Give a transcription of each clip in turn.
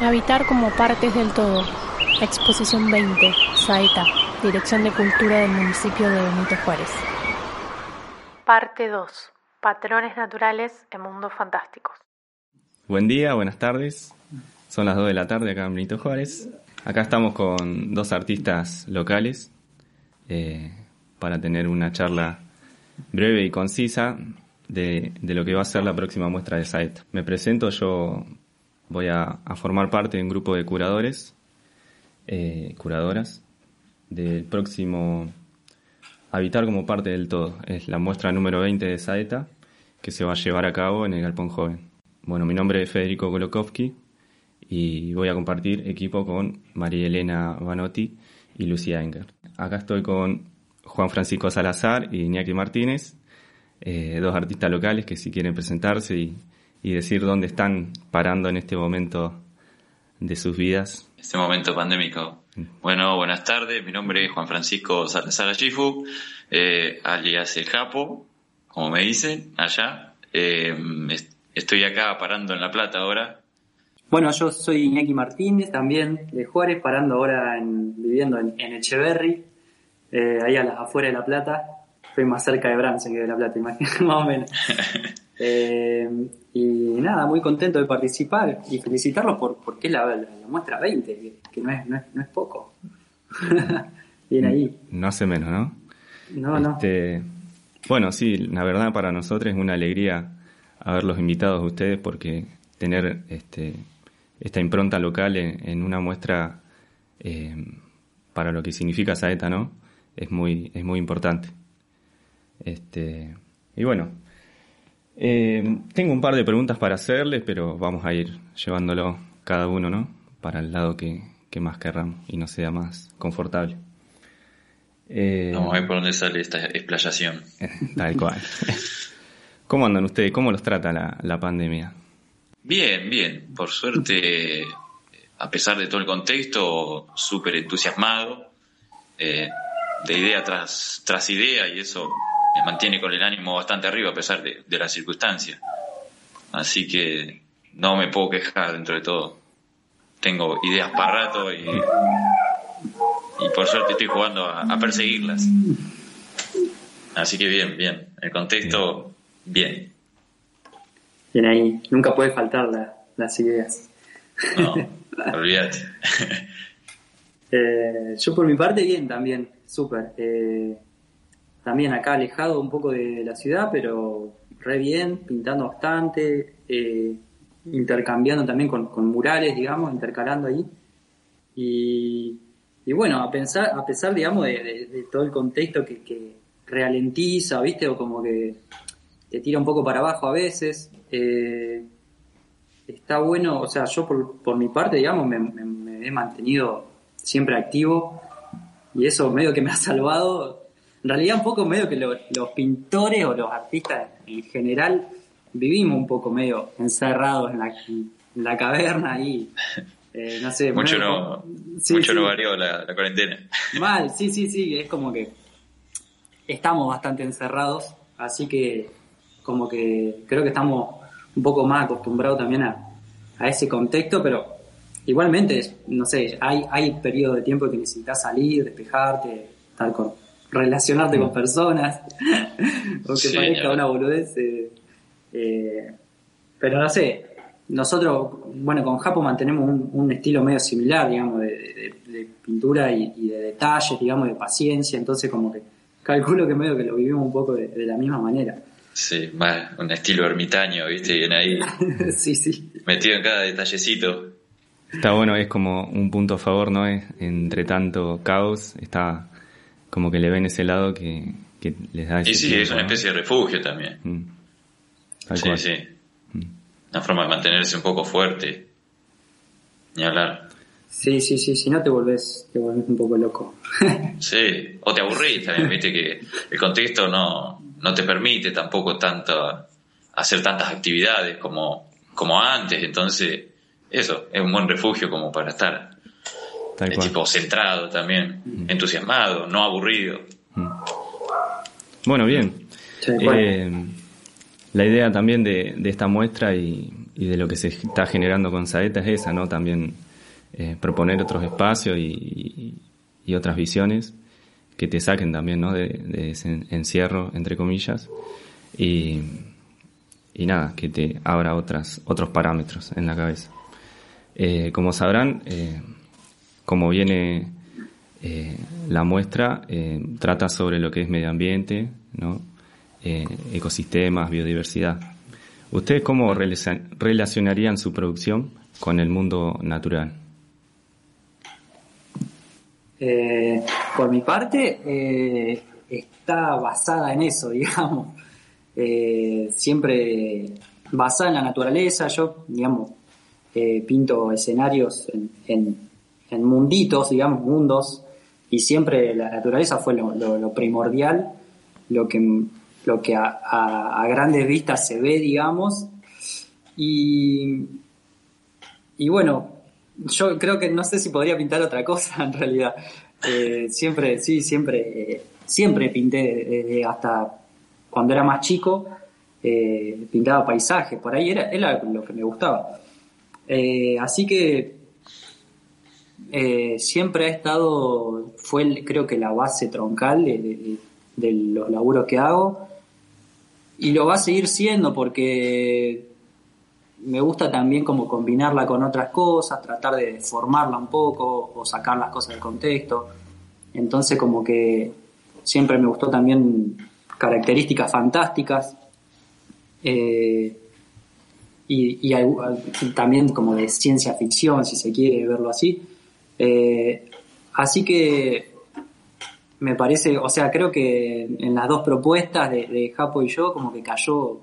Habitar como partes del todo. Exposición 20, Saeta, Dirección de Cultura del municipio de Benito Juárez. Parte 2. Patrones naturales en mundos fantásticos. Buen día, buenas tardes. Son las 2 de la tarde acá en Benito Juárez. Acá estamos con dos artistas locales eh, para tener una charla breve y concisa de, de, lo que va a ser la próxima muestra de Saeta. Me presento, yo voy a, formar parte de un grupo de curadores, eh, curadoras, del próximo Habitar como parte del todo. Es la muestra número 20 de Saeta que se va a llevar a cabo en el Galpón Joven. Bueno, mi nombre es Federico Golokowski y voy a compartir equipo con María Elena Vanotti y Lucía Enger. Acá estoy con Juan Francisco Salazar y Iñaki Martínez, eh, dos artistas locales que si quieren presentarse y, y decir dónde están parando en este momento de sus vidas. Este momento pandémico. Bueno, buenas tardes. Mi nombre es Juan Francisco Salazar Chifu, eh, alias El Japo, como me dicen allá. Eh, estoy acá parando en La Plata ahora. Bueno, yo soy Iñaki Martínez, también de Juárez, parando ahora en, viviendo en, Echeverry, eh, ahí a las afueras de La Plata. Estoy más cerca de Bransen que de La Plata, imagínate, más o menos. Eh, y nada, muy contento de participar y felicitarlos por porque la, la, muestra 20, que, no, es, no, es, poco. Bien ahí. No hace menos, ¿no? No, este, Bueno, sí, la verdad para nosotros es una alegría haberlos invitados a ustedes porque tener este, esta impronta local en, una muestra eh, para lo que significa Saeta, ¿no? Es muy, es muy importante. Este, y bueno, eh, tengo un par de preguntas para hacerles, pero vamos a ir llevándolo cada uno, ¿no? Para el lado que, más querramos y no sea más confortable. Eh, vamos a ver por dónde sale esta explayación. Tal cual. ¿Cómo andan ustedes? ¿Cómo los trata la, pandemia? Bien, bien. Por suerte, a pesar de todo el contexto, súper entusiasmado, eh, de idea tras, tras idea, y eso me mantiene con el ánimo bastante arriba a pesar de, de las circunstancias. Así que no me puedo quejar dentro de todo. Tengo ideas para rato y, y por suerte estoy jugando a, perseguirlas. Así que bien, bien. El contexto, bien. Bien ahí. Nunca puede faltar las ideas. No, olvídate. Eh, yo por mi parte bien también, súper. Eh, también acá alejado un poco de la ciudad, pero re bien, pintando bastante, eh, intercambiando también con, murales, digamos, intercalando ahí. Y, bueno, a, pensar, a pesar, digamos, de, todo el contexto que, ralentiza, ¿viste? O como que te tira un poco para abajo a veces. Eh, está bueno, o sea, yo por, mi parte, digamos, me, me, he mantenido siempre activo y eso medio que me ha salvado en realidad un poco medio que los pintores o los artistas en general vivimos un poco medio encerrados en la, la caverna y eh, no sé. Mucho, no, mucho no varió la, cuarentena. Mal, sí, sí, sí, es como que estamos bastante encerrados, así que como que creo que estamos un poco más acostumbrados también a, a ese contexto, pero igualmente, no sé, hay, hay periodos de tiempo que necesitas salir, despejarte, tal con relacionarte con personas, aunque parezca una boludez. Eh, eh, pero no sé, nosotros, bueno, con Japo mantenemos un, estilo medio similar, digamos, de, pintura y, de detalles, digamos, de paciencia, entonces como que calculo que medio que lo vivimos un poco de, la misma manera. Sí, más un estilo ermitaño, ¿viste? Bien ahí. sí, sí. Metido en cada detallecito. Está bueno, es como un punto a favor, ¿no? Entre tanto caos, está como que le ven ese lado que, les da ese Y sí, es una especie de refugio también. Mm. sí, sí. Mm. una forma de mantenerse un poco fuerte. Ni hablar. Sí, sí, sí, si no te volvés, te volvés un poco loco. sí, o te aburrís también, viste que el contexto no, no te permite tampoco tanto hacer tantas actividades como, como antes, entonces eso, es un buen refugio como para estar. Tal tipo centrado también, mm. entusiasmado, no aburrido. Mm. Bueno, bien. Eh, la idea también de, esta muestra y, de lo que se está generando con Saeta es esa, ¿no? También eh, proponer otros espacios y, otras visiones que te saquen también, ¿no? De, ese encierro, entre comillas. Y, y nada, que te abra otras, otros parámetros en la cabeza. Eh, como sabrán, eh, como viene eh, la muestra, trata sobre lo que es medio ambiente, ¿no? ecosistemas, biodiversidad. ¿Ustedes cómo relacionarían su producción con el mundo natural? por mi parte, está basada en eso, digamos. siempre basada en la naturaleza. Yo, digamos, eh, pinto escenarios en, munditos, digamos, mundos, y siempre la naturaleza fue lo, primordial, lo que, lo que a, grandes vistas se ve, digamos, y, y bueno, yo creo que no sé si podría pintar otra cosa en realidad. Eh, siempre, sí, siempre, siempre pinté hasta cuando era más chico, eh, pintaba paisajes, por ahí era, era lo que me gustaba. Eh, así que eh, siempre ha estado, fue creo que la base troncal de, los laburos que hago y lo va a seguir siendo porque me gusta también como combinarla con otras cosas, tratar de formarla un poco o sacar las cosas del contexto. Entonces como que siempre me gustó también características fantásticas. Eh, y, también como de ciencia ficción, si se quiere verlo así. Eh, así que me parece, o sea, creo que en las dos propuestas de, de Japo y yo, como que cayó,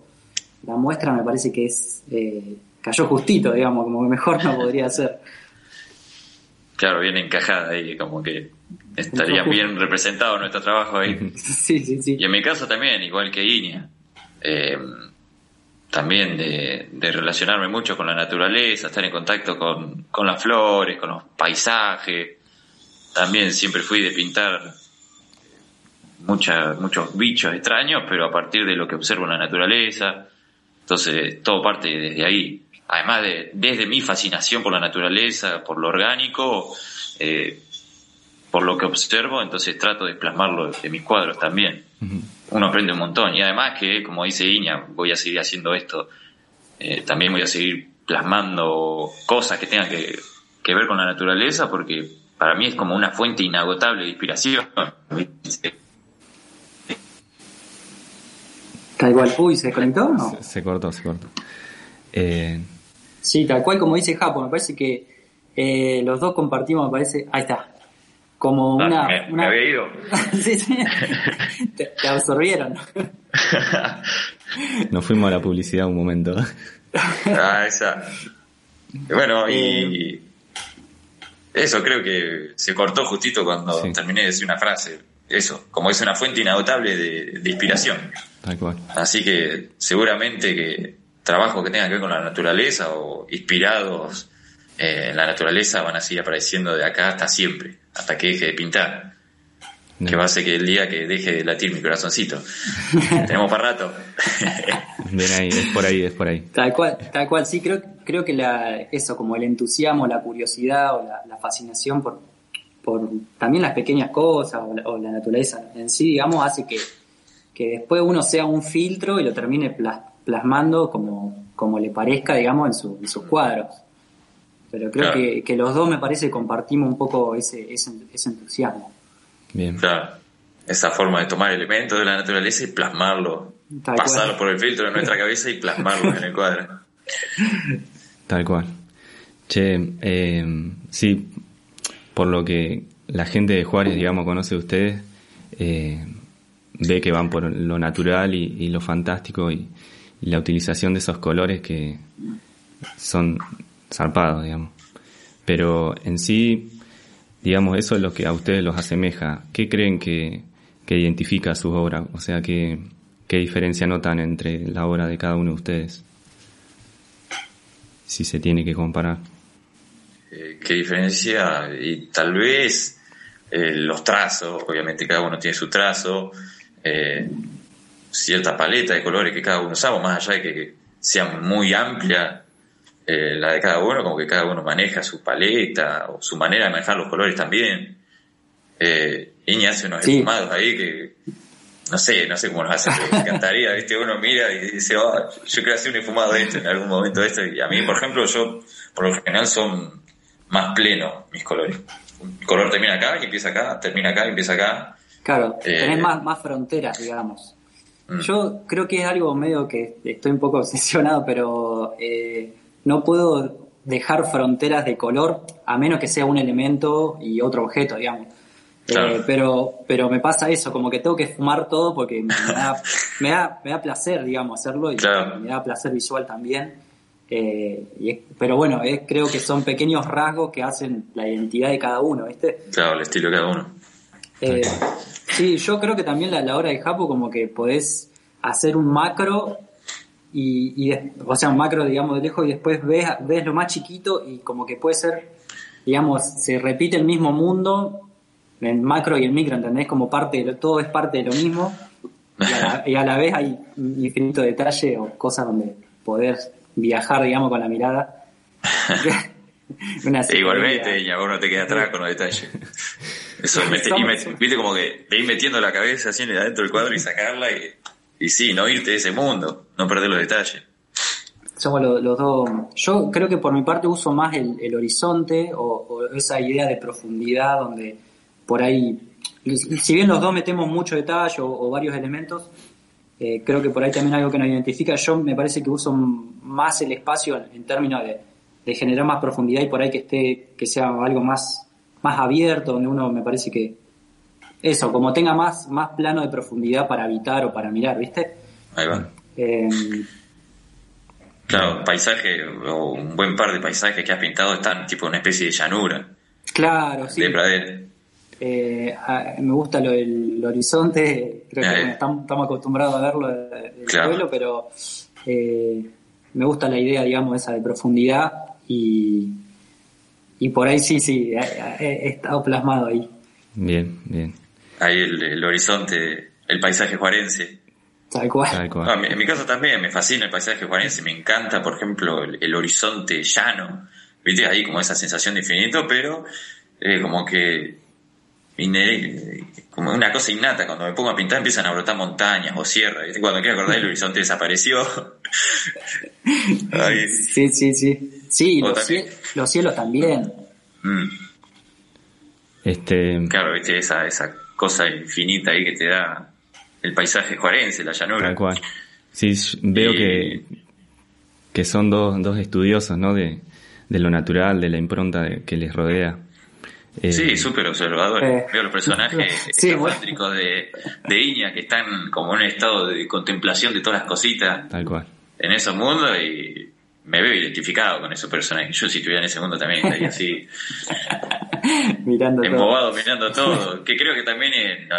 la muestra me parece que es, eh, cayó justito, digamos, como que mejor no podría ser. Claro, bien encajada ahí, como que estaría bien representado nuestro trabajo ahí. Sí, sí, sí. Y en mi caso también, igual que Iña. Eh, también de, relacionarme mucho con la naturaleza, estar en contacto con, las flores, con los paisajes. También siempre fui de pintar muchos bichos extraños, pero a partir de lo que observo en la naturaleza. Entonces, todo parte desde ahí. Además de, desde mi fascinación por la naturaleza, por lo orgánico, eh, por lo que observo, entonces trato de plasmarlo en mis cuadros también uno aprende un montón. Y además que, como dice Iña, voy a seguir haciendo esto. Eh, también voy a seguir plasmando cosas que tengan que, ver con la naturaleza porque para mí es como una fuente inagotable de inspiración. Tal cual. Uy, ¿se desconectó o no? Se, cortó, se cortó. Eh... Sí, tal cual como dice Japo, me parece que eh, los dos compartimos, me parece... Ahí está, como ah, una, me, había ido. sí, sí. Te, absorbieron. Nos fuimos a la publicidad un momento. ah, esa. Bueno, y eh. eso creo que se cortó justito cuando terminé de decir una frase. Eso, como es una fuente inagotable de, de inspiración. Tal cual. Así que seguramente que trabajos que tengan que ver con la naturaleza o inspirados eh, en la naturaleza van a seguir apareciendo de acá hasta siempre hasta que deje de pintar. Que va a ser que el día que deje de latir mi corazoncito. Tenemos para rato. Bien ahí, es por ahí, es por ahí. Tal cual, tal cual, sí, creo, creo que la, eso, como el entusiasmo, la curiosidad o la, fascinación por, por también las pequeñas cosas o la, naturaleza en sí, digamos, hace que, que después uno sea un filtro y lo termine plasmando como, como le parezca, digamos, en, en sus cuadros. Pero creo que, los dos me parece compartimos un poco ese, ese, entusiasmo. Bien. Claro. Esa forma de tomar elementos de la naturaleza y plasmarlo. pasarlo por el filtro de nuestra cabeza y plasmarlo en el cuadro. Tal cual. Che, eh, sí, por lo que la gente de Juárez, digamos, conoce de ustedes, eh, ve que van por lo natural y, lo fantástico y, y la utilización de esos colores que son zarpados, digamos. Pero en sí, digamos, eso es lo que a ustedes los asemeja. ¿Qué creen que, que identifica su obra? O sea, ¿qué, ¿qué diferencia notan entre la obra de cada uno de ustedes? Si se tiene que comparar. Eh, ¿Qué diferencia? Y tal vez eh, los trazos, obviamente cada uno tiene su trazo, eh, cierta paleta de colores que cada uno usamos, más allá de que sea muy amplia la de cada uno, como que cada uno maneja su paleta o su manera de manejar los colores también. Eh, Iña hace unos esfumados ahí que no sé, no sé cómo los hace, me encantaría, ¿viste? Uno mira y dice, oh, yo quiero hacer un esfumado de esto en algún momento de esto. Y a mí, por ejemplo, yo, por lo general, son más plenos mis colores. Un color termina acá y empieza acá, termina acá y empieza acá. Claro, eh, tenés más, más fronteras, digamos. Mm. Yo creo que es algo medio que estoy un poco obsesionado, pero eh, no puedo dejar fronteras de color a menos que sea un elemento y otro objeto, digamos. Eh, pero, pero me pasa eso, como que tengo que fumar todo porque me da, me da, me da placer, digamos, hacerlo y me da placer visual también. Eh, pero bueno, creo que son pequeños rasgos que hacen la identidad de cada uno, ¿viste? Claro, el estilo de cada uno. Eh, sí, yo creo que también la, la hora de Japo como que podés hacer un macro y, o sea, un macro, digamos, de lejos y después ves, ves lo más chiquito y como que puede ser, digamos, se repite el mismo mundo el macro y el micro, ¿entendés? Como parte de todo es parte de lo mismo y a, la, vez hay infinito detalle o cosas donde poder viajar, digamos, con la mirada. Igualmente, y vos no te queda atrás con los detalles. Eso, y viste como que te ir metiendo la cabeza así adentro del cuadro y sacarla y, y sí, no irte de ese mundo, no perder los detalles. Somos los, dos. Yo creo que por mi parte uso más el, horizonte o, esa idea de profundidad donde por ahí, si bien los dos metemos mucho detalle o, varios elementos, eh, creo que por ahí también algo que nos identifica, yo me parece que uso más el espacio en, términos de, generar más profundidad y por ahí que esté, que sea algo más, más abierto, donde uno me parece que eso, como tenga más, más plano de profundidad para habitar o para mirar, ¿viste? Ahí va. Eh, claro, paisaje o un buen par de paisajes que has pintado están tipo una especie de llanura. Claro, sí. De eh, me gusta lo del horizonte, creo que eh. estamos, acostumbrados a verlo del suelo, pero eh, me gusta la idea, digamos, esa de profundidad y, y por ahí sí, sí, he, estado plasmado ahí. Bien, bien. Ahí el, horizonte, el paisaje juarense. Tal cual. en mi caso también me fascina el paisaje juarense, me encanta, por ejemplo, el, horizonte llano, viste ahí como esa sensación de infinito, pero como que como una cosa innata, cuando me pongo a pintar empiezan a brotar montañas o sierras, cuando quiero acordar el horizonte desapareció. Sí, sí, sí. Sí, los, cielos también. Mm. Este... Claro, viste, esa, esa cosa infinita ahí que te da el paisaje juarense, la llanura. Tal cual. Sí, veo que, que son dos, dos estudiosos, ¿no? De, de lo natural, de la impronta que les rodea. Eh, sí, súper observador. Eh, Veo los personajes sí, de, de Iña que están como en un estado de contemplación de todas las cositas. Tal cual. En esos mundos y me veo identificado con esos personajes. Yo si estuviera en ese mundo también estaría así. mirando embobado, mirando todo. Que creo que también es,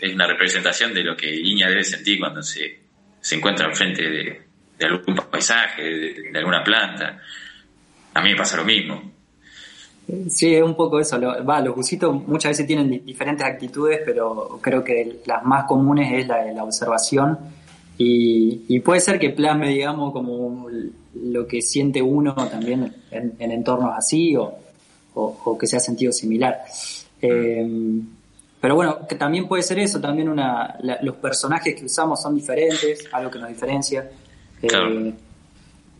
es, una representación de lo que Iña debe sentir cuando se, se encuentra enfrente de, de algún paisaje, de alguna planta. A mí me pasa lo mismo Sí, es un poco eso. va, los busitos muchas veces tienen diferentes actitudes, pero creo que las más comunes es la de la observación y, puede ser que plasme, digamos, como lo que siente uno también en, entornos así o, que se ha sentido similar. Eh, pero bueno, que también puede ser eso, también una, los personajes que usamos son diferentes, algo que nos diferencia. Eh,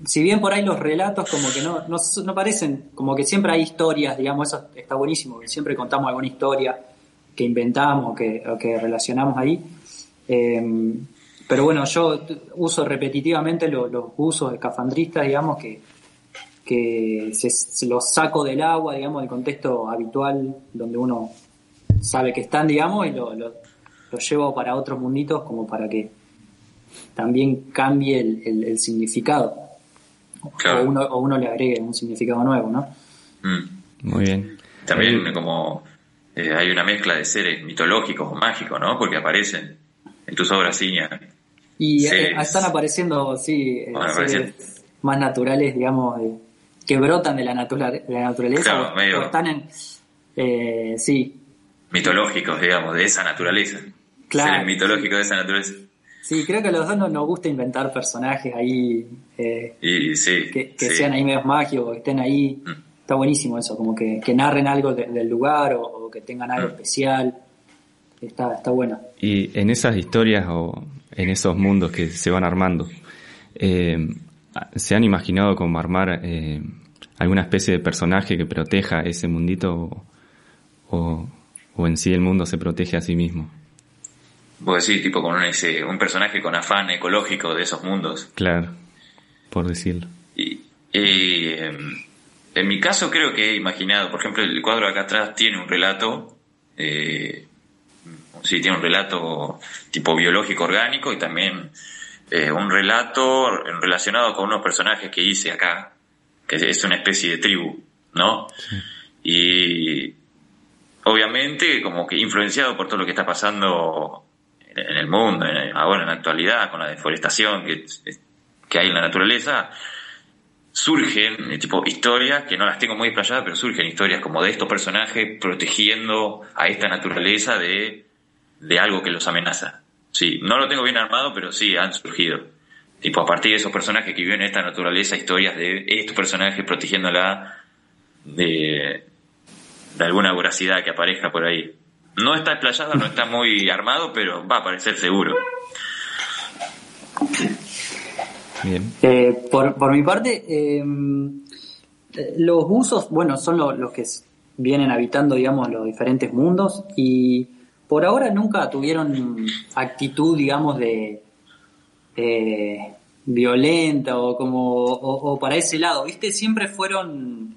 si bien por ahí los relatos como que no, no, parecen, como que siempre hay historias, digamos, eso está buenísimo, que siempre contamos alguna historia que inventamos o que, que relacionamos ahí. Em, pero bueno, yo uso repetitivamente los, usos de cafandristas, digamos, que, que se, los saco del agua, digamos, del contexto habitual donde uno sabe que están, digamos, y los lo, llevo para otros munditos como para que también cambie el, significado. O, uno, o uno le agregue un significado nuevo, ¿no? Mm. Muy bien. También eh, como eh, hay una mezcla de seres mitológicos o mágicos, ¿no? Porque aparecen en tus obras, Iña. Y eh, están apareciendo, sí, seres más naturales, digamos, que brotan de la, la naturaleza. Claro, medio... están en... sí. Mitológicos, digamos, de esa naturaleza. Claro. Seres mitológicos de esa naturaleza. Sí, creo que a los dos nos, gusta inventar personajes ahí eh, y, que, sean ahí medios mágicos, que estén ahí. Mm. Está buenísimo eso, como que, narren algo del lugar o, que tengan algo mm. especial. Está, está bueno. Y en esas historias o en esos mundos que se van armando, eh, ¿se han imaginado como armar eh, alguna especie de personaje que proteja ese mundito o, o en sí el mundo se protege a sí mismo? Vos decís, tipo, con ese, un personaje con afán ecológico de esos mundos. Claro, por decirlo. Y, em, en mi caso creo que he imaginado, por ejemplo, el cuadro acá atrás tiene un relato, eh, sí, tiene un relato tipo biológico orgánico y también eh, un relato relacionado con unos personajes que hice acá, que es una especie de tribu, ¿no? Y obviamente como que influenciado por todo lo que está pasando en el mundo, ahora en la actualidad, con la deforestación que, que hay en la naturaleza, surgen eh, tipo historias que no las tengo muy explayadas, pero surgen historias como de estos personajes protegiendo a esta naturaleza de, de algo que los amenaza. Sí, no lo tengo bien armado, pero sí han surgido. Tipo, a partir de esos personajes que viven en esta naturaleza, historias de estos personajes protegiéndola de, de alguna voracidad que aparezca por ahí. No está explayado, no está muy armado, pero va a aparecer seguro. Bien. Eh, por, mi parte, eh, los buzos, bueno, son los que vienen habitando, digamos, los diferentes mundos y por ahora nunca tuvieron actitud, digamos, de eh, violenta o como o, para ese lado, ¿viste? Siempre fueron,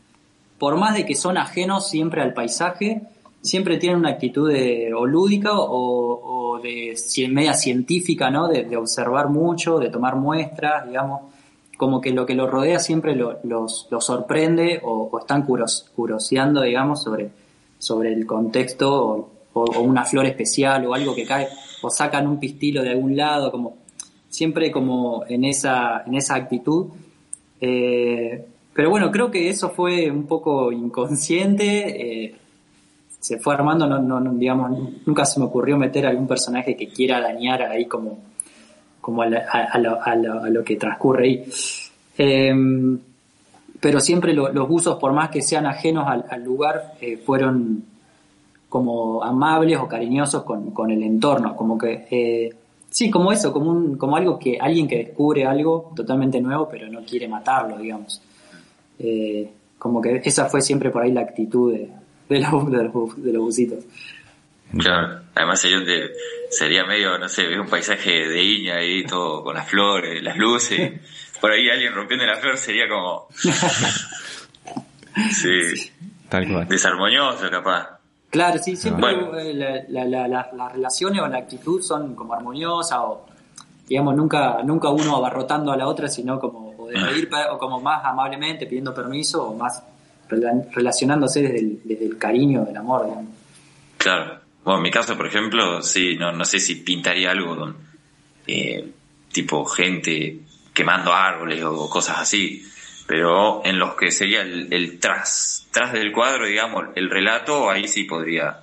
por más de que son ajenos siempre al paisaje, siempre tienen una actitud de, o lúdica o, de media científica, ¿no? De, observar mucho, de tomar muestras, digamos, como que lo que los rodea siempre los, sorprende o, están curoseando, digamos, sobre, sobre el contexto o, una flor especial o algo que cae, o sacan un pistilo de algún lado, como siempre como en esa, en esa actitud. Eh, pero bueno, creo que eso fue un poco inconsciente. Eh, se fue armando, no, no, digamos, nunca se me ocurrió meter algún personaje que quiera dañar ahí como, como a, lo, que transcurre ahí. Em, pero siempre los buzos, por más que sean ajenos al, lugar, eh, fueron como amables o cariñosos con, el entorno, como que, eh, sí, como eso, como, un, como algo que alguien que descubre algo totalmente nuevo, pero no quiere matarlo, digamos. Eh, como que esa fue siempre por ahí la actitud de, de los, de los, busitos. Claro, además sería, sería medio, no sé, un paisaje de Iña ahí, todo con las flores, las luces. Por ahí alguien rompiendo la flor sería como. sí. Tal cual. Desarmonioso, capaz. Claro, sí, siempre eh, las relaciones o la actitud son como armoniosas o, digamos, nunca, nunca uno abarrotando a la otra, sino como o de reír o como más amablemente pidiendo permiso o más relacionándose desde el, cariño, del amor. Claro. Bueno, en mi caso, por ejemplo, sí, no, no sé si pintaría algo eh, tipo gente quemando árboles o cosas así, pero en los que sería el, tras, tras del cuadro, digamos, el relato, ahí sí podría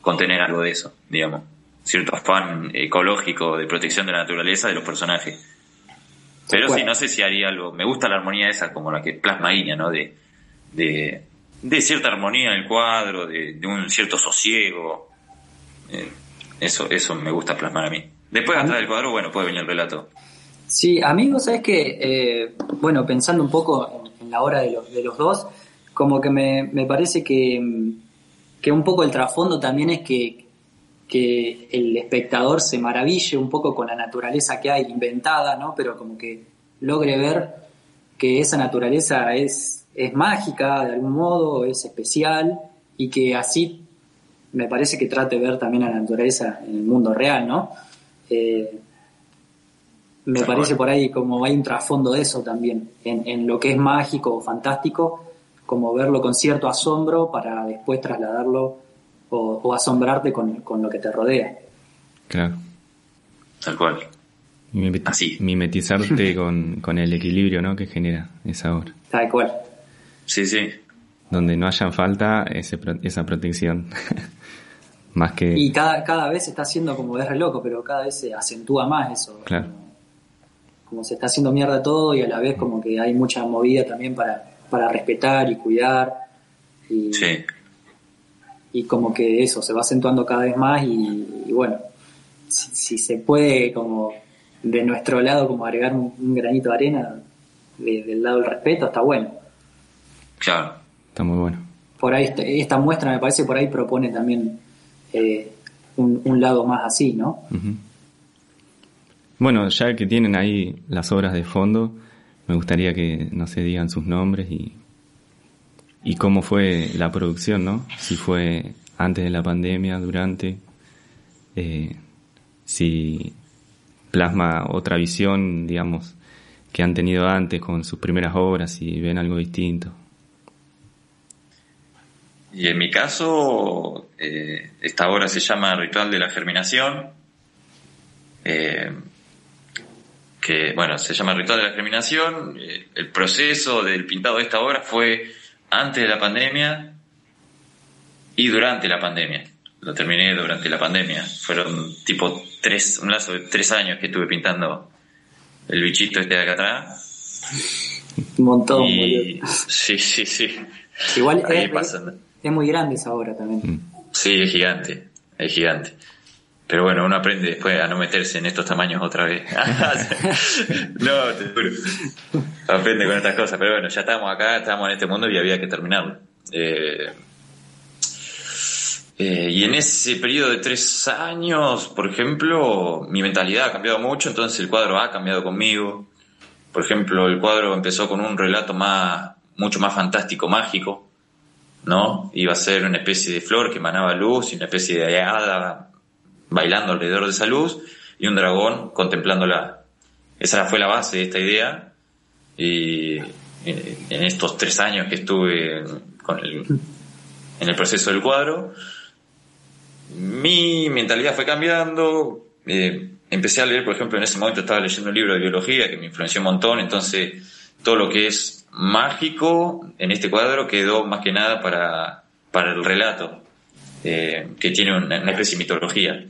contener algo de eso, digamos, cierto afán ecológico de protección de la naturaleza de los personajes. Pero sí, no sé si haría algo, me gusta la armonía esa como la que plasma Iña, ¿no? De, de, cierta armonía en el cuadro, de, un cierto sosiego. Eh, eso, eso me gusta plasmar a mí. Después, atrás del cuadro, bueno, puede venir el relato. Sí, amigos, sabes que, eh, bueno, pensando un poco en, la hora de los, de los dos, como que me, me parece que, que un poco el trasfondo también es que, que el espectador se maraville un poco con la naturaleza que hay inventada, ¿no? Pero como que logre ver que esa naturaleza es es mágica de algún modo, es especial y que así me parece que trate de ver también a la naturaleza en el mundo real, ¿no? Eh, me parece por ahí como hay un trasfondo de eso también, en, en lo que es mágico o fantástico, como verlo con cierto asombro para después trasladarlo o, asombrarte con, con, lo que te rodea. Claro. Tal cual. Así. Mimetizarte con, con, el equilibrio ¿no? que genera esa obra. Tal cual. Sí, sí. Donde no haya falta ese, esa protección. más que... Y cada, cada vez se está haciendo como es re loco, pero cada vez se acentúa más eso. Claro. Como, se está haciendo mierda todo y a la vez como que hay mucha movida también para, para respetar y cuidar. Y, sí. Y como que eso se va acentuando cada vez más y, bueno, si, se puede como de nuestro lado como agregar un, granito de arena del lado del respeto, está bueno. Claro. Está muy bueno. Por ahí esta muestra me parece por ahí propone también eh, un, lado más así, ¿no? Bueno, ya que tienen ahí las obras de fondo, me gustaría que, no se digan sus nombres y, y cómo fue la producción, ¿no? Si fue antes de la pandemia, durante, eh, si plasma otra visión, digamos, que han tenido antes con sus primeras obras y ven algo distinto. Y en mi caso, eh, esta obra se llama Ritual de la Germinación, eh, que bueno, se llama Ritual de la Germinación. Eh, el proceso del pintado de esta obra fue antes de la pandemia y durante la pandemia. Lo terminé durante la pandemia. Fueron tipo tres, un lazo de tres años que estuve pintando el bichito este de acá atrás. Un montón, Sí, sí, sí. Igual Ahí es muy grande esa obra también. Mm. Sí, es gigante, es gigante. Pero bueno, uno aprende después a no meterse en estos tamaños otra vez. no, te juro. Aprende con estas cosas. Pero bueno, ya estamos acá, estamos en este mundo y había que terminarlo. Eh, eh, y en ese periodo de tres años, por ejemplo, mi mentalidad ha cambiado mucho, entonces el cuadro ha cambiado conmigo. Por ejemplo, el cuadro empezó con un relato más, mucho más fantástico, mágico, ¿no? Iba a ser una especie de flor que emanaba luz y una especie de hada bailando alrededor de esa luz y un dragón contemplándola. Esa fue la base de esta idea y en estos tres años que estuve el, en el proceso del cuadro, mi mentalidad fue cambiando. Eh, empecé a leer, por ejemplo, en ese momento estaba leyendo un libro de biología que me influenció un montón, entonces todo lo que es mágico en este cuadro quedó más que nada para, el relato, eh, que tiene una, especie de mitología.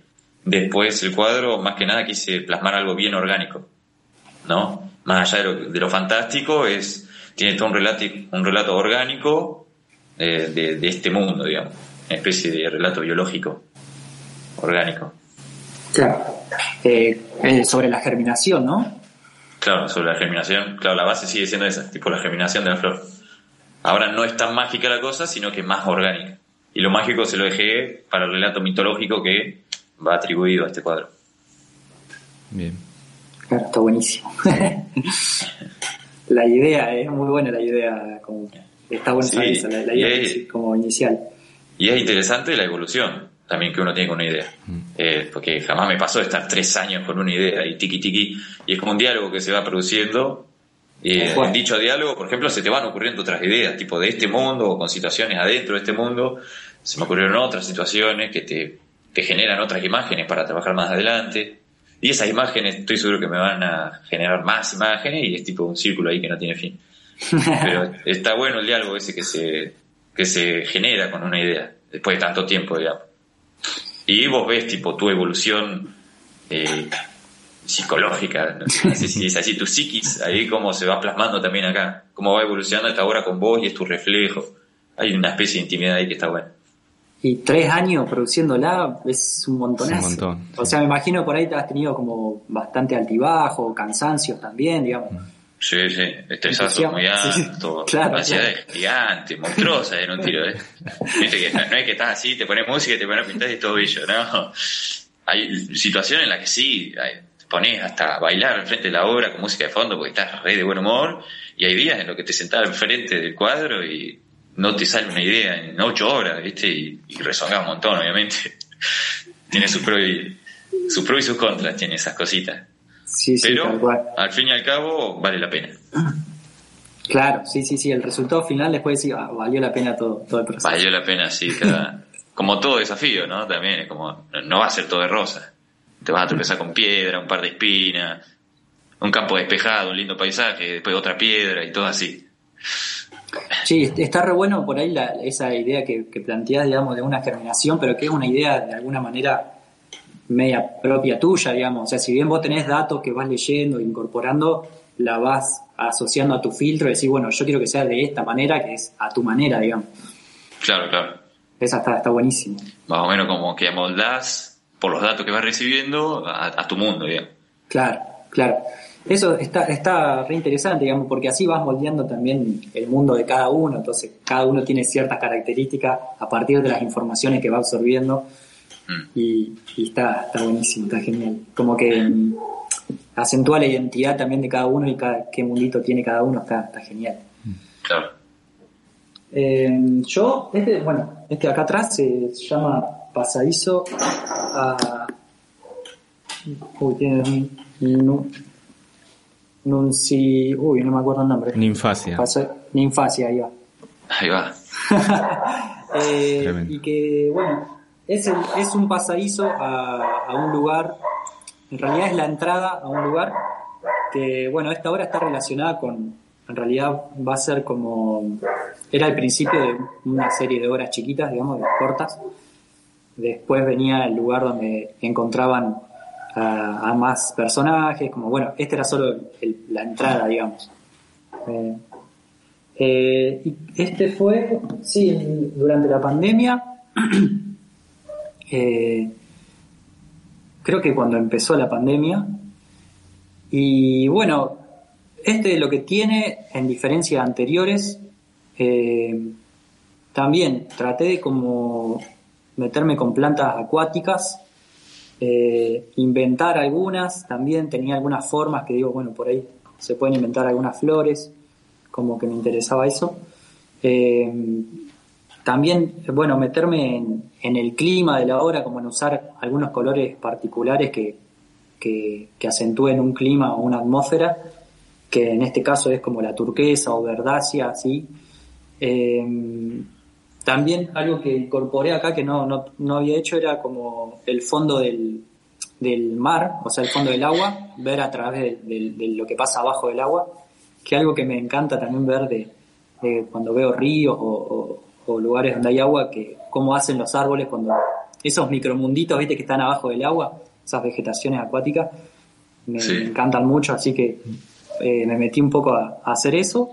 Después el cuadro, más que nada, quise plasmar algo bien orgánico, ¿no? Más allá de lo, fantástico, es, tiene todo un relato, un relato orgánico eh, de, este mundo, digamos, una especie de relato biológico, orgánico. Claro. Eh, sobre la germinación, ¿no? Claro, sobre la germinación, claro, la base sigue siendo esa, tipo la germinación de la flor. Ahora no es tan mágica la cosa, sino que es más orgánica. Y lo mágico se lo dejé para el relato mitológico que va atribuido a este cuadro. Bien. Claro, está buenísimo. la idea, es muy buena la idea, como, está buena la, idea como inicial. Y es interesante la evolución también que uno tiene con una idea. Mm. Eh, porque jamás me pasó de estar tres años con una idea y tiki tiki, y es como un diálogo que se va produciendo. Y en dicho diálogo, por ejemplo, se te van ocurriendo otras ideas, tipo de este mundo o con situaciones adentro de este mundo. Se me ocurrieron otras situaciones que te, te generan otras imágenes para trabajar más adelante. Y esas imágenes estoy seguro que me van a generar más imágenes y es tipo un círculo ahí que no tiene fin. Pero está bueno el diálogo ese que se, que se genera con una idea, después de tanto tiempo, digamos. Y vos ves tipo tu evolución eh, psicológica, no sé si es así, tu psiquis, ahí cómo se va plasmando también acá, cómo va evolucionando esta obra con vos y es tu reflejo. Hay una especie de intimidad ahí que está buena. Y tres años produciéndola es un montonazo. un montón. O sea, me imagino por ahí te has tenido como bastante altibajo, cansancios también, digamos. Sí, sí, estresazo muy alto, claro, ansiedad gigante, monstruosa en un tiro, ¿eh? Viste que no, es que estás así, te pones música y te pones a pintar y todo bello, ¿no? Hay situaciones en las que sí, te pones hasta a bailar frente de la obra con música de fondo porque estás re de buen humor, y hay días en los que te sentás enfrente del cuadro y no te sale una idea en ocho horas, ¿viste? Y, y un montón, obviamente. tiene sus pros y, sus pros y sus contras, tiene esas cositas. Sí, sí, Pero tal cual. al fin y al cabo vale la pena. Claro, sí, sí, sí. El resultado final después decir, ah, valió la pena todo, todo el proceso. Valió la pena, sí, cada- como todo desafío, ¿no? También es como, no va a ser todo de rosa. Te vas a tropezar con piedra, un par de espinas, un campo despejado, un lindo paisaje, después otra piedra y todo así. Sí, est- está re bueno por ahí la- esa idea que, que planteás, digamos, de una germinación, pero que es una idea de alguna manera media propia tuya, digamos. O sea, si bien vos tenés datos que vas leyendo, e incorporando, la vas asociando a tu filtro y decís, bueno, yo quiero que sea de esta manera, que es a tu manera, digamos. Claro, claro. Esa está, está buenísimo. Más o menos como que amoldás por los datos que vas recibiendo a, a tu mundo, digamos. Claro, claro. Eso está, está re interesante, digamos, porque así vas moldeando también el mundo de cada uno. Entonces, cada uno tiene ciertas características a partir de las informaciones que va absorbiendo. Mm. Y, y está, está buenísimo, está genial. Como que mm, acentúa la identidad también de cada uno y cada, qué mundito tiene cada uno, está, está genial. Claro. Eh, yo, este, bueno, este acá atrás se, llama Pasadizo a. Uy, tiene un. nu- nunci, uy, no me acuerdo el nombre. Ninfasia. Ninfasia, ahí va. Ahí va. Eh, y que, bueno, es, el- es un pasadizo a, a un lugar, en realidad es la entrada a un lugar que, bueno, esta obra está relacionada con, en realidad va a ser como, era el principio de una serie de obras chiquitas, digamos, de cortas. Después venía el lugar donde encontraban a, a más personajes, como, bueno, este era solo el- la entrada, digamos. Eh, eh, y este fue, sí, durante la pandemia. eh, creo que cuando empezó la pandemia. Y bueno, este lo que tiene, en diferencia a anteriores, eh, también traté de como meterme con plantas acuáticas, eh, inventar algunas, también tenía algunas formas que digo, bueno, por ahí se pueden inventar algunas flores, como que me interesaba eso. Eh, también, bueno, meterme en, el clima de la obra, como en usar algunos colores particulares que, que, que acentúen un clima o una atmósfera, que en este caso es como la turquesa o verdácea, así. Eh, también algo que incorporé acá que no, no, no había hecho era como el fondo del, del mar, o sea, el fondo del agua, ver a través de, de- de lo que pasa abajo del agua, que algo que me encanta también ver de, de cuando veo ríos o, o- o lugares donde hay agua, que cómo hacen los árboles cuando esos micromunditos, viste, que están abajo del agua, esas vegetaciones acuáticas, me, Sí. me encantan mucho, así que eh, me metí un poco a, a hacer eso.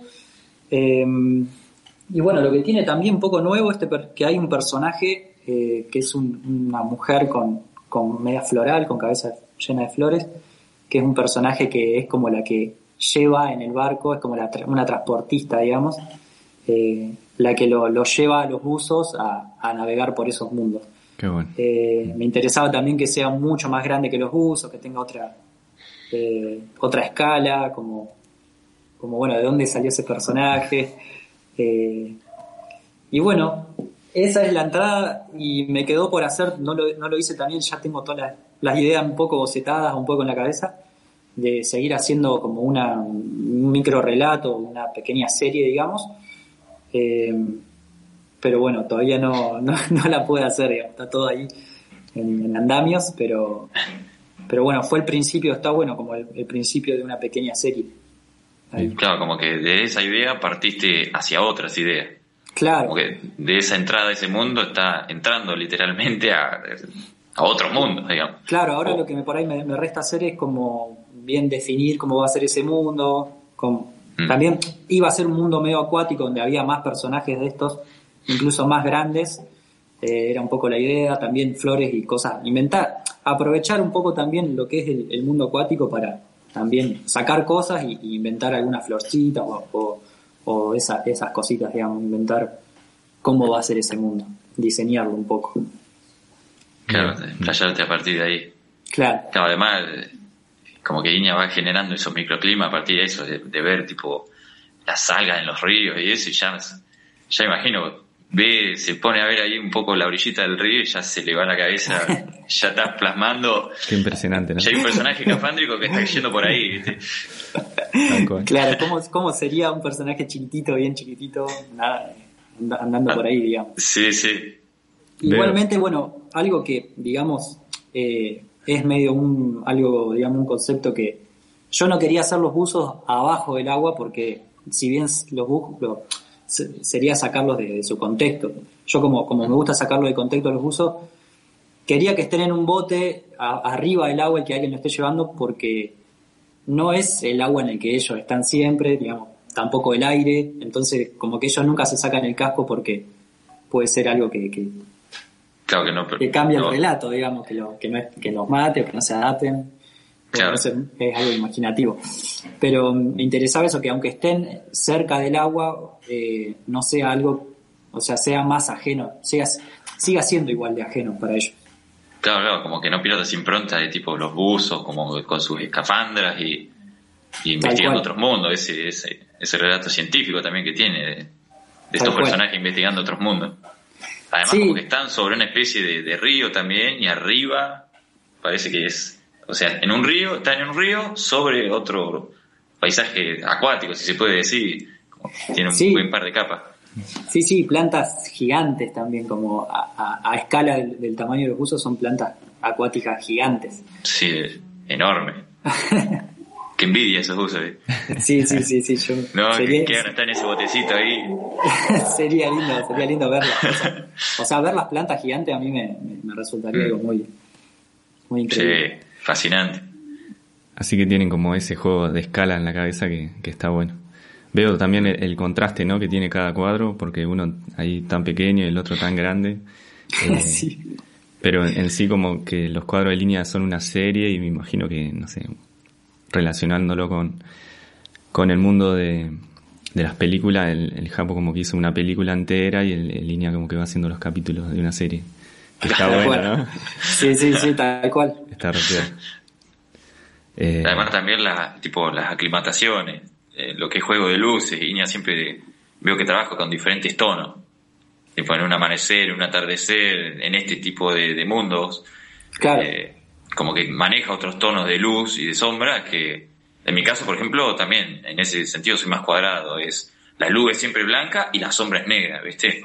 Eh, y bueno, lo que tiene también poco nuevo este per- que hay un personaje eh, que es un- una mujer con, con media floral, con cabeza llena de flores, que es un personaje que es como la que lleva en el barco, es como la tra- una transportista, digamos, eh, la que lo, lo lleva a los buzos a, a navegar por esos mundos. Qué bueno. Eh, me interesaba también que sea mucho más grande que los buzos, que tenga otra eh, otra escala, como, como bueno, de dónde salió ese personaje. Eh, y bueno, esa es la entrada y me quedó por hacer, no lo, no lo hice también, ya tengo todas las, las ideas un poco bocetadas, un poco en la cabeza, de seguir haciendo como una, un micro relato, una pequeña serie, digamos. Eh, pero bueno, todavía no, no, no la puedo hacer, digamos, está todo ahí en, en andamios, pero, pero bueno, fue el principio, está bueno como el principio de una pequeña serie. Ahí. Claro, como que de esa idea partiste hacia otras ideas. Claro, Como que de esa entrada a ese mundo está entrando literalmente a, a otro mundo, digamos. claro, ahora lo que me, por ahí me, me resta hacer es como bien definir cómo va a ser ese mundo. como- Mm. También iba a ser un mundo medio acuático donde había más personajes de estos, incluso más grandes. Eh, era un poco la idea, también flores y cosas. Inventar, aprovechar un poco también lo que es el, el mundo acuático para también sacar cosas y, y inventar algunas florcitas o, o, o esa- esas cositas, digamos, inventar cómo va a ser ese mundo, diseñarlo un poco. Claro, playarte a partir de ahí. Claro, Claro, además, eh, como que Iña va generando esos microclimas a partir de eso, de, de ver tipo las algas en los ríos y eso, y ya, ya imagino ve, se pone a ver ahí un poco la orillita del río y ya se le va la cabeza, ya estás plasmando. Qué impresionante, ¿no? Ya hay un personaje cafándrico que está yendo por ahí, ¿viste? Claro, ¿cómo, ¿cómo sería un personaje chiquitito, bien chiquitito, nada, andando por ahí, digamos? Sí, sí. Igualmente, bueno, algo que, digamos, eh, es medio un, algo, digamos, un concepto que yo no quería hacer los buzos abajo del agua porque si bien los buzos sería sacarlos de, su contexto. Yo como, como me gusta sacarlo de contexto los buzos, quería que estén en un bote arriba del agua y que alguien lo esté llevando porque no es el agua en el que ellos están siempre, digamos, tampoco el aire, entonces como que ellos nunca se sacan el casco porque puede ser algo que, que, que, cambia el relato, digamos, que, lo, que, no que los mate o que no se adapten. Claro. es algo imaginativo. Pero me interesaba eso, que aunque estén cerca del agua, eh, no sea algo, o sea, sea más ajeno, siga, siga siendo igual de ajeno para ellos. Claro, claro, como que no pierdas impronta de tipo los buzos, como con sus escafandras y, investigando otros mundos, ese, ese, ese relato científico también que tiene de, estos personajes investigando otros mundos. Además, como que están sobre una especie de, río también y arriba parece que es, o sea, en un río, están en un río sobre otro paisaje acuático, si se puede decir. Tiene un buen par de capas. Sí, sí, plantas gigantes también, como a, escala del, tamaño de los buzos son plantas acuáticas gigantes. Sí, enorme. Qué envidia esos buzos. Eh. Sí, sí, sí, sí. Yo no, sería, que quedan en ese botecito ahí. sería lindo, sería lindo verlas. O sea, ver las plantas gigantes a mí me, resultaría algo muy, muy increíble. Sí, fascinante. Así que tienen como ese juego de escala en la cabeza que, que está bueno. Veo también el, contraste ¿no? que tiene cada cuadro, porque uno ahí tan pequeño y el otro tan grande. Eh, sí. Pero en sí como que los cuadros de línea son una serie y me imagino que, no sé, relacionándolo con, con el mundo de, de las películas, el, el Japo como que hizo una película entera y el, línea como que va haciendo los capítulos de una serie. está bueno, ¿no? Sí, sí, sí, tal cual. Está eh, Además también la, tipo, las aclimataciones, eh, lo que es juego de luces, Iña siempre veo que trabaja con diferentes tonos. Tipo en un amanecer, en un atardecer, en este tipo de, mundos. Claro. Eh, como que maneja otros tonos de luz y de sombra que, en mi caso, por ejemplo, también en ese sentido soy más cuadrado. Es la luz es siempre blanca y la sombra es negra, ¿viste?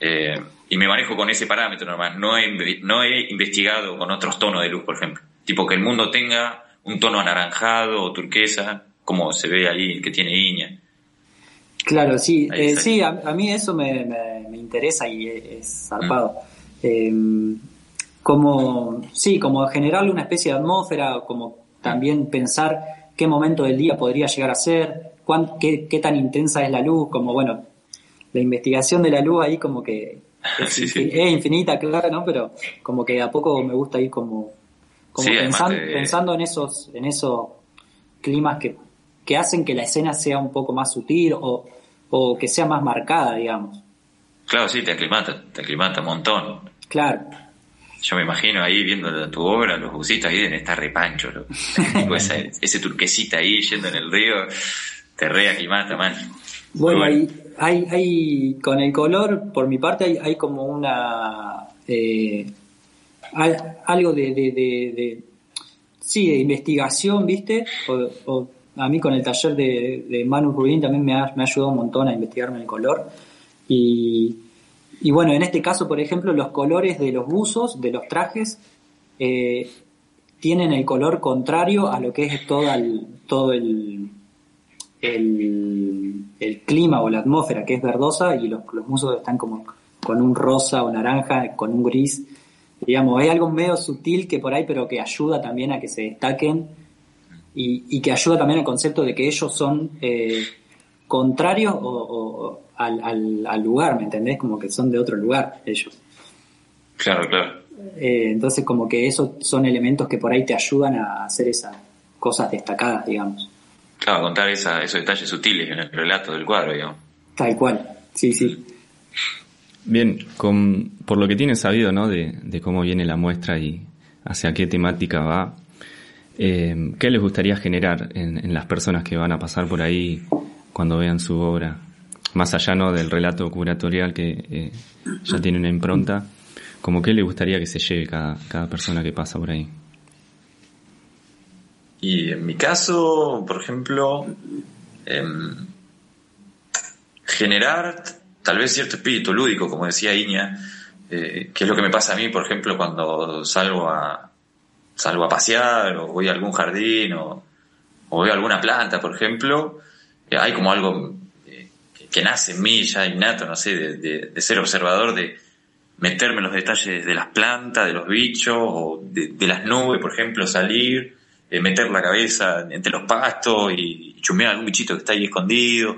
Eh, y me manejo con ese parámetro normal. No he, no he investigado con otros tonos de luz, por ejemplo. Tipo que el mundo tenga un tono anaranjado o turquesa, como se ve ahí que tiene Iña. Claro, sí, eh, sí, a, mí eso me, me, interesa y es zarpado. Mm. Eh, como, sí, como generarle una especie de atmósfera, como también pensar qué momento del día podría llegar a ser, qué, qué, tan intensa es la luz, como bueno, la investigación de la luz ahí como que es, infinita, claro, ¿no? Pero como que a poco me gusta ir como, como pensando, en esos, en esos climas que, que hacen que la escena sea un poco más sutil o, o que sea más marcada, digamos. Claro, sí, te aclimata, te aclimata un montón. Claro. Yo me imagino ahí viendo tu obra, los bucitos ahí deben estar repancho. ese, ese turquesita ahí yendo en el río, te re aclimata, man. Bueno, Hay, hay, hay, con el color, por mi parte, hay, hay como una. Eh, algo de, de, de, Sí, de investigación, ¿viste? O, a mí con el taller de, Manu Rubín también me ha, me ha ayudado un montón a investigarme el color. Y y bueno, en este caso, por ejemplo, los colores de los buzos, de los trajes, eh, tienen el color contrario a lo que es todo el, todo el, el, clima o la atmósfera, que es verdosa, y los, los buzos están como con un rosa o naranja, con un gris. Digamos, hay algo medio sutil que por ahí, pero que ayuda también a que se destaquen y, y que ayuda también al concepto de que ellos son eh, contrarios o al, al, lugar, ¿me entendés? Como que son de otro lugar ellos. Claro, claro. Eh, entonces como que esos son elementos que por ahí te ayudan a hacer esas cosas destacadas, digamos. Claro, contar esa, esos detalles sutiles en el relato del cuadro, digamos. Tal cual, sí, sí. Bien, con, por lo que tienes sabido, ¿no? De, cómo viene la muestra y hacia qué temática va, eh, ¿qué les gustaría generar en, en las personas que van a pasar por ahí cuando vean su obra? más allá ¿no? del relato curatorial que eh, ya tiene una impronta, como que le gustaría que se lleve cada, cada persona que pasa por ahí. Y en mi caso, por ejemplo, em, generar tal vez cierto espíritu lúdico, como decía Iña, eh, que es lo que me pasa a mí, por ejemplo, cuando salgo a, salgo a pasear o voy a algún jardín o, o veo alguna planta, por ejemplo, hay como algo eh, que nace en mí ya innato, no sé, de, ser observador, de meterme en los detalles de las plantas, de los bichos, o de, las nubes, por ejemplo, salir, eh, meter la cabeza entre los pastos y, y chumear algún bichito que está ahí escondido.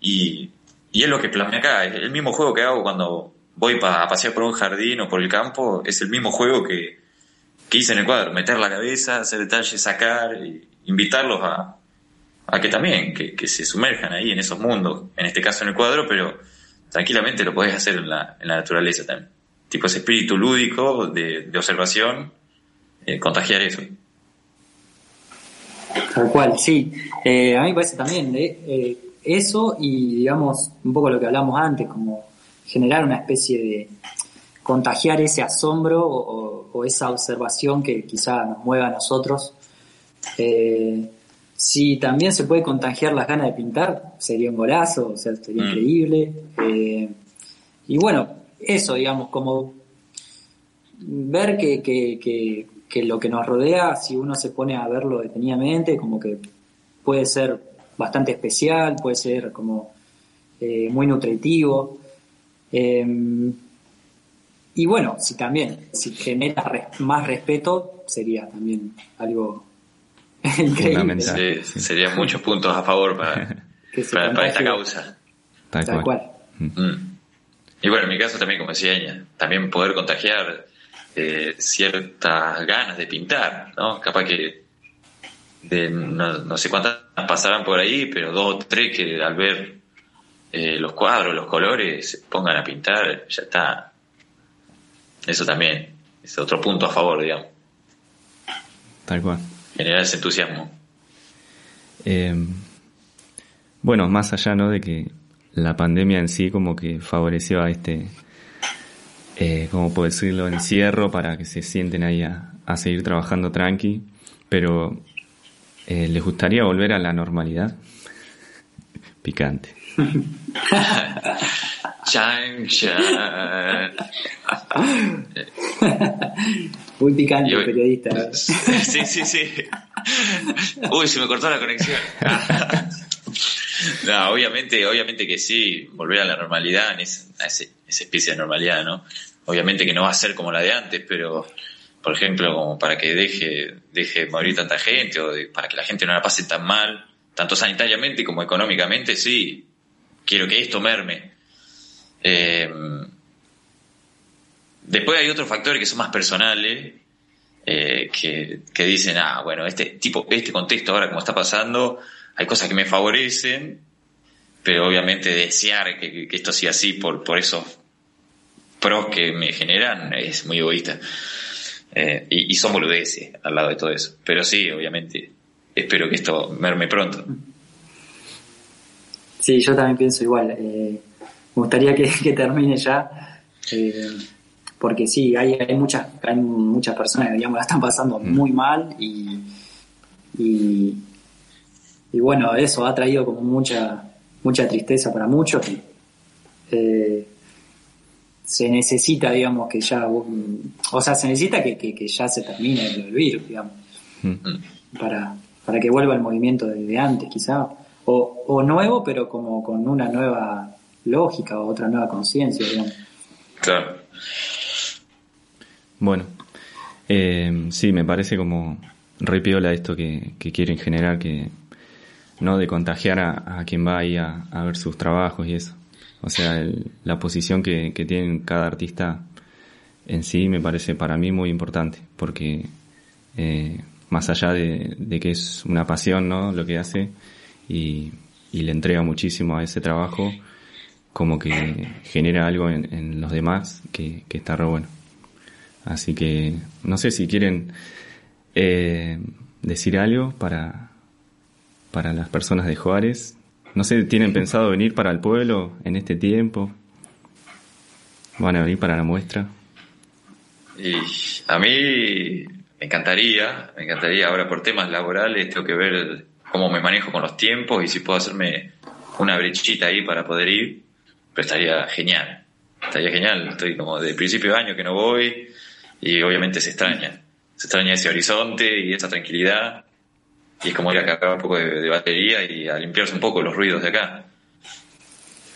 Y, y es lo que plasmé acá, el mismo juego que hago cuando voy a pasear por un jardín o por el campo, es el mismo juego que, que hice en el cuadro, meter la cabeza, hacer detalles, sacar, y invitarlos a, a que también, que, que, se sumerjan ahí en esos mundos, en este caso en el cuadro, pero tranquilamente lo podés hacer en la, en la naturaleza también. Tipo ese espíritu lúdico de, de observación, eh, contagiar eso. Tal cual, sí. Eh, a mí me parece también, eh, eso y digamos un poco lo que hablamos antes, como generar una especie de contagiar ese asombro o, esa observación que quizá nos mueva a nosotros. Eh, si también se puede contagiar las ganas de pintar, sería un golazo, o sea, sería mm. increíble. Eh, y bueno, eso, digamos, como ver que, que, que lo que nos rodea, si uno se pone a verlo detenidamente, como que puede ser bastante especial, puede ser como eh, muy nutritivo. Em, y bueno, si también, si genera más respeto, sería también algo increíble. Sí, serían muchos puntos a favor para, para, esta causa. Tal, cual. Mm. Y bueno, en mi caso también, como decía ella, también poder contagiar eh, ciertas ganas de pintar, ¿no? Capaz que de no, sé cuántas pasarán por ahí, pero dos o tres que al ver eh, los cuadros, los colores, se pongan a pintar, ya está. Eso también es otro punto a favor, digamos. Tal cual. Generar ese entusiasmo. Em, bueno, más allá ¿no? de que la pandemia en sí como que favoreció a este, eh, ¿cómo puedo decirlo?, encierro para que se sienten ahí a, a seguir trabajando tranqui, pero eh, ¿Les gustaría volver a la normalidad? Picante. chan, chan. Muy picante, periodista. Sí, sí, sí. Uy, se me cortó la conexión. No, obviamente, obviamente que sí, volver a la normalidad, a esa especie de normalidad, ¿no? Obviamente que no va a ser como la de antes, pero por ejemplo, como para que deje, deje morir tanta gente o para que la gente no la pase tan mal, tanto sanitariamente como económicamente, sí, quiero que esto merme. Eh, después hay otros factores que son más personales, eh, que, dicen, ah, bueno, este tipo, este contexto ahora como está pasando, hay cosas que me favorecen, pero obviamente desear que, que esto sea así por, por esos pros que me generan es muy egoísta. Eh, y, y, son boludeces al lado de todo eso. Pero sí, obviamente, espero que esto merme pronto. Sí, yo también pienso igual. Eh, me gustaría que, termine ya. Eh, porque sí, hay, hay muchas hay muchas personas que digamos, la están pasando mm. muy mal y, y, y, bueno, eso ha traído como mucha mucha tristeza para muchos. Eh, se necesita, digamos, que ya, o sea, se necesita que, que, ya se termine el virus, digamos, mm. para, para que vuelva el movimiento de, antes, quizá, o, o, nuevo, pero como con una nueva lógica o otra nueva conciencia, digamos. Claro. Bueno, eh, sí, me parece como repiola esto que, que quieren generar, que no de contagiar a, a quien va ahí a, a ver sus trabajos y eso. O sea, la posición que, que tiene cada artista en sí me parece para mí muy importante, porque eh, más allá de, que es una pasión, ¿no? Lo que hace y, le entrega muchísimo a ese trabajo, como que genera algo en, los demás que, está re bueno. Así que no sé si quieren eh, decir algo para, para las personas de Juárez no sé, ¿tienen pensado venir para el pueblo en este tiempo? ¿Van a venir para la muestra? Y a mí me encantaría, me encantaría. Ahora por temas laborales tengo que ver cómo me manejo con los tiempos y si puedo hacerme una brechita ahí para poder ir, pero estaría genial. Estaría genial. Estoy como de principio de año que no voy y obviamente se extraña. Se extraña ese horizonte y esa tranquilidad. Y es como ir a cargar un poco de, batería y a limpiarse un poco los ruidos de acá.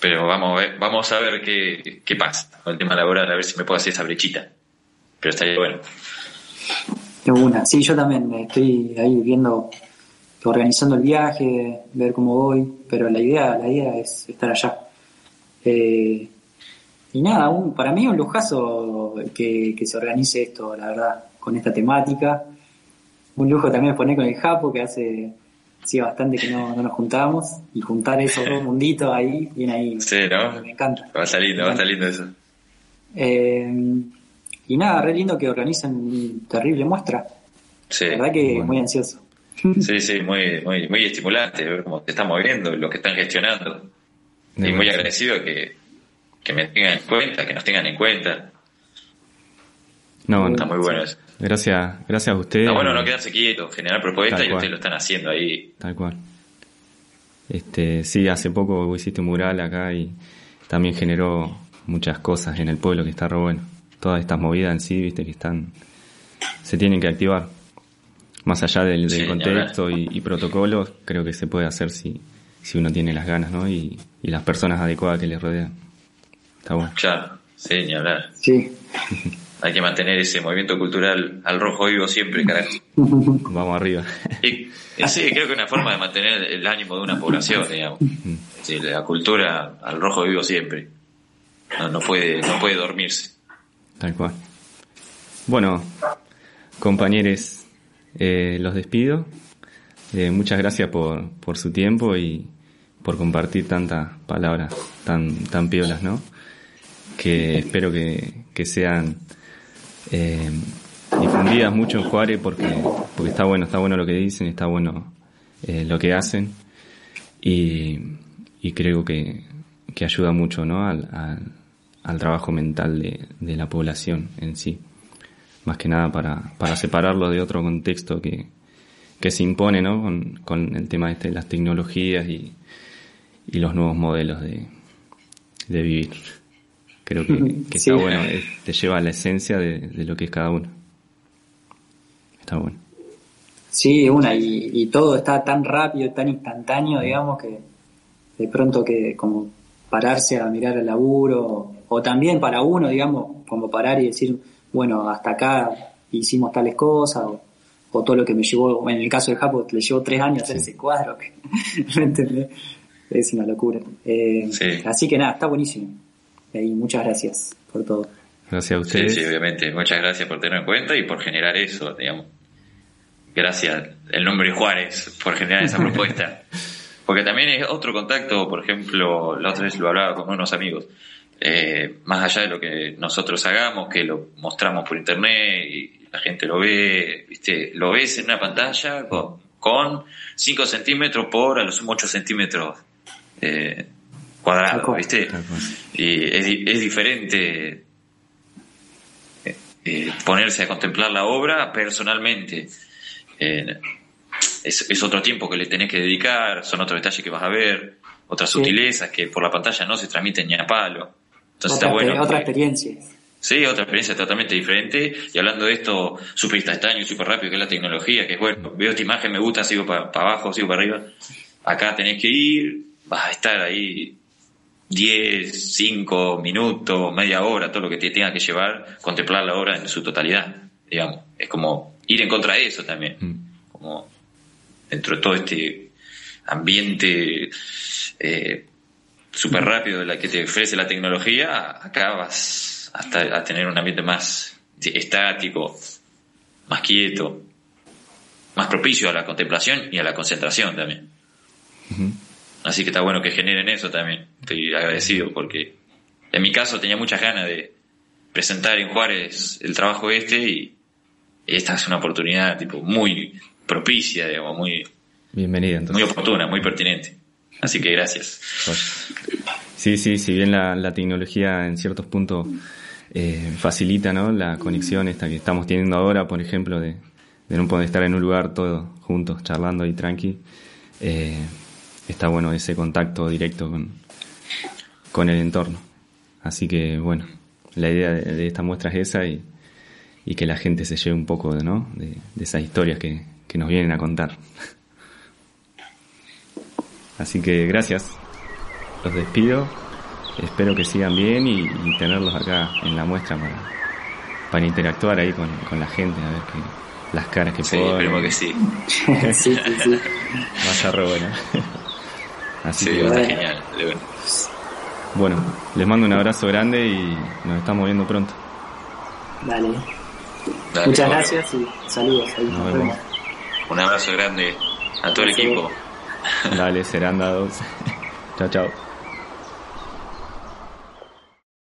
Pero vamos a ver, vamos a ver qué, qué pasa con el tema laboral, a ver si me puedo hacer esa brechita. Pero estaría bueno. De una. Sí, yo también estoy ahí viendo, organizando el viaje, ver cómo voy, pero la idea, la idea es estar allá. Eh, y nada, para mí es un lujazo que, se organice esto, la verdad, con esta temática. Un lujo también poner con el Japo, que hace sí, bastante que no, nos juntábamos, y juntar esos dos munditos ahí, bien ahí. Sí, ¿no? Me encanta. Va a estar lindo, va a estar lindo eso. Eh, y nada, re lindo que organicen terrible muestra. Sí. La verdad que muy ansioso. Sí, sí, muy, muy, muy estimulante ver cómo se está moviendo, lo que están gestionando. y muy agradecido que, que me tengan en cuenta, que nos tengan en cuenta. No, está muy bueno eso. Gracias, gracias a ustedes. Está bueno no quedarse quieto, generar propuestas y ustedes lo están haciendo ahí. Tal cual. Este, sí, hace poco hiciste un mural acá y también generó muchas cosas en el pueblo que está re bueno todas estas movidas en sí, viste, que están, se tienen que activar. Más allá del, contexto y, protocolos, creo que se puede hacer si, si uno tiene las ganas, ¿no? Y, las personas adecuadas que le rodean. Está bueno. Claro, sí, ni hablar. Sí. Hay que mantener ese movimiento cultural al rojo vivo siempre, carajo. Vamos arriba. Y, sí, creo que es una forma de mantener el ánimo de una población, digamos. Sí, la cultura al rojo vivo siempre. No, no puede, no puede dormirse. Tal cual. Bueno, compañeros, eh, los despido. Eh, muchas gracias por, por su tiempo y por compartir tantas palabras tan, tan piolas, ¿no? Que espero que, que sean eh, difundidas mucho en Juárez porque, porque está bueno, está bueno lo que dicen, está bueno lo que hacen y, creo que, que ayuda mucho, ¿no? al, al trabajo mental de, la población en sí. Más que nada para, para separarlo de otro contexto que, que se impone ¿no? con, con el tema este de las tecnologías y, y los nuevos modelos de, de vivir. Creo que, está bueno, te lleva a la esencia de, de, lo que es cada uno. Está bueno. Sí, una, y, y todo está tan rápido, tan instantáneo, digamos, que de pronto que como pararse a mirar el laburo o también para uno, digamos, como parar y decir, bueno, hasta acá hicimos tales cosas, o, todo lo que me llevó, en el caso de Japón, le llevó tres años hacer ese cuadro, ¿me Es una locura. Eh, así que nada, está buenísimo. Y muchas gracias por todo. Gracias a ustedes. Sí, obviamente. Muchas gracias por tenerlo en cuenta y por generar eso, digamos. Gracias, el nombre Juárez, por generar esa propuesta. Porque también es otro contacto, por ejemplo, la otra vez lo hablaba con unos amigos. Eh, más allá de lo que nosotros hagamos, que lo mostramos por internet y la gente lo ve, ¿viste? lo ves en una pantalla con, con 5 centímetros por a los 8 centímetros eh, cuadrados, ¿viste? Y es, es diferente eh, eh, ponerse a contemplar la obra personalmente. Eh, es, es, otro tiempo que le tenés que dedicar, son otros detalles que vas a ver, otras sutilezas que por la pantalla no se transmiten ni a palo. Entonces otra, está bueno. Otra experiencia. Sí, otra experiencia totalmente diferente. Y hablando de esto súper instantáneo y súper rápido, que es la tecnología, que es bueno, veo esta imagen, me gusta, sigo para abajo, sigo para arriba. Acá tenés que ir, vas a estar ahí 10, 5 minutos, media hora, todo lo que te tenga que llevar, contemplar la obra en su totalidad, digamos. Es como ir en contra de eso también. Mm. Como dentro de todo este ambiente eh, súper rápido de la que te ofrece la tecnología, acá vas hasta a tener un ambiente más estático, más quieto, más propicio a la contemplación y a la concentración también. Así que está bueno que generen eso también. Estoy agradecido porque en mi caso tenía muchas ganas de presentar en Juárez el trabajo este y esta es una oportunidad tipo muy propicia, digamos, muy bienvenida, muy oportuna, muy pertinente. Así que gracias. Sí, sí, si bien la, la tecnología en ciertos puntos eh, facilita ¿no? la conexión esta que estamos teniendo ahora, por ejemplo, de, de no poder estar en un lugar todos juntos, charlando y tranqui, eh, está bueno ese contacto directo con, con el entorno. Así que bueno, la idea de, esta muestra es esa y, y, que la gente se lleve un poco ¿no? de, de esas historias que, que nos vienen a contar. Así que gracias, los despido, espero que sigan bien y, tenerlos acá en la muestra para, para interactuar ahí con, con la gente, a ver que, las caras que sí, ponen. que sí. sí, sí, sí. Va a ser re bueno. Así sí, que, está bueno. genial. bueno. les mando un abrazo grande y nos estamos viendo pronto. Dale. Dale, Muchas bueno. gracias y saludos. Ahí, Nos vemos. Un abrazo grande a todo el equipo. Dale, serán dados. chao, chao.